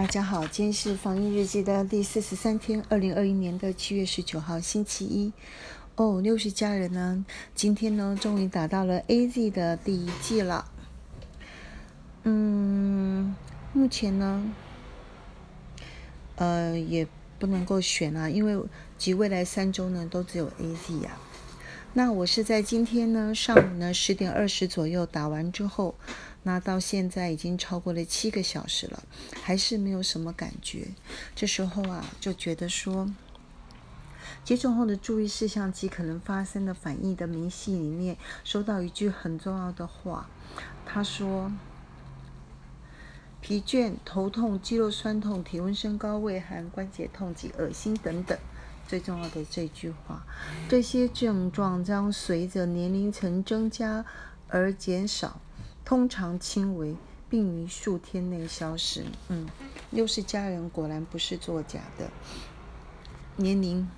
大家好，今天是防疫日记的第四十三天，二零二一年的七月十九号，星期一。哦，六十家人呢，今天呢，终于打到了 A Z 的第一季了。嗯，目前呢，呃，也不能够选啊，因为及未来三周呢，都只有 A Z 呀。那我是在今天呢上午呢十点二十左右打完之后，那到现在已经超过了七个小时了，还是没有什么感觉。这时候啊，就觉得说，接种后的注意事项及可能发生的反应的明细里面，收到一句很重要的话，他说：疲倦、头痛、肌肉酸痛、体温升高、畏寒、关节痛及恶心等等。最重要的这句话，这些症状将随着年龄层增加而减少，通常轻微，并于数天内消失。嗯，又是家人，果然不是作假的。年龄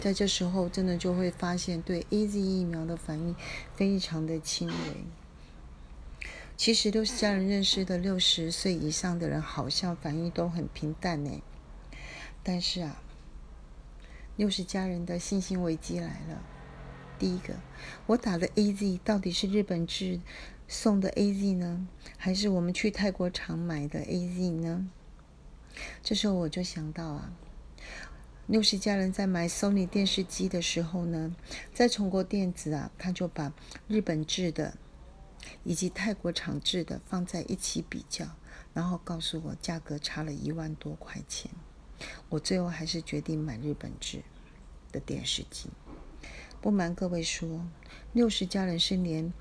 在这时候真的就会发现，对 A Z 疫苗的反应非常的轻微。其实，六十家人认识的六十岁以上的人，好像反应都很平淡呢。但是啊。六十家人的信心危机来了。第一个，我打的 A Z 到底是日本制送的 A Z 呢，还是我们去泰国厂买的 A Z 呢？这时候我就想到啊，六十家人在买 Sony 电视机的时候呢，在中国电子啊，他就把日本制的以及泰国厂制的放在一起比较，然后告诉我价格差了一万多块钱。我最后还是决定买日本制的电视机。不瞒各位说，六十家人是连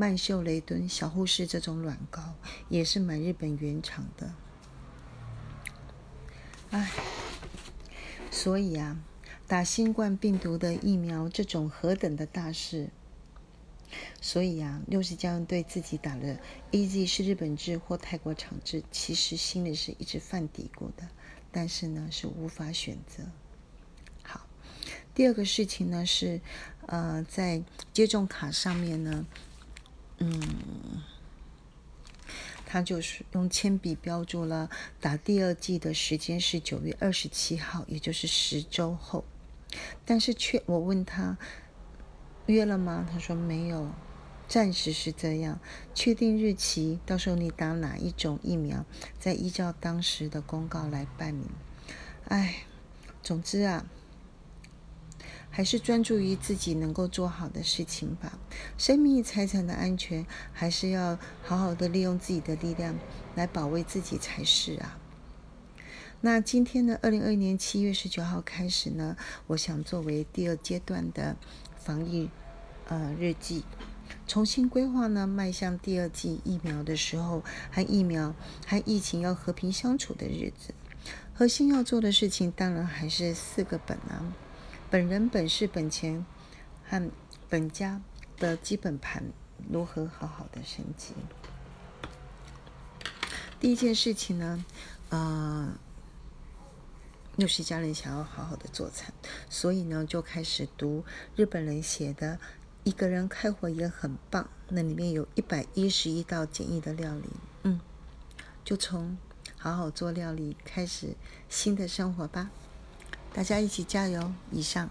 曼秀雷敦小护士这种软膏也是买日本原厂的。唉，所以啊，打新冠病毒的疫苗这种何等的大事。所以啊，六十家人对自己打了 A Z 是日本制或泰国厂制，其实心里是一直犯嘀咕的，但是呢是无法选择。好，第二个事情呢是，呃，在接种卡上面呢，嗯，他就是用铅笔标注了打第二剂的时间是九月二十七号，也就是十周后，但是却我问他。约了吗？他说没有，暂时是这样。确定日期，到时候你打哪一种疫苗，再依照当时的公告来办理。哎，总之啊，还是专注于自己能够做好的事情吧。生命财产的安全，还是要好好的利用自己的力量来保卫自己才是啊。那今天呢，二零二一年七月十九号开始呢，我想作为第二阶段的。防疫呃日记，重新规划呢，迈向第二季疫苗的时候，和疫苗和疫情要和平相处的日子，核心要做的事情当然还是四个本啊，本人本事本钱和本家的基本盘如何好好的升级。第一件事情呢，呃。又是家人想要好好的做餐，所以呢就开始读日本人写的《一个人开火也很棒》，那里面有一百一十一道简易的料理，嗯，就从好好做料理开始新的生活吧，大家一起加油！以上。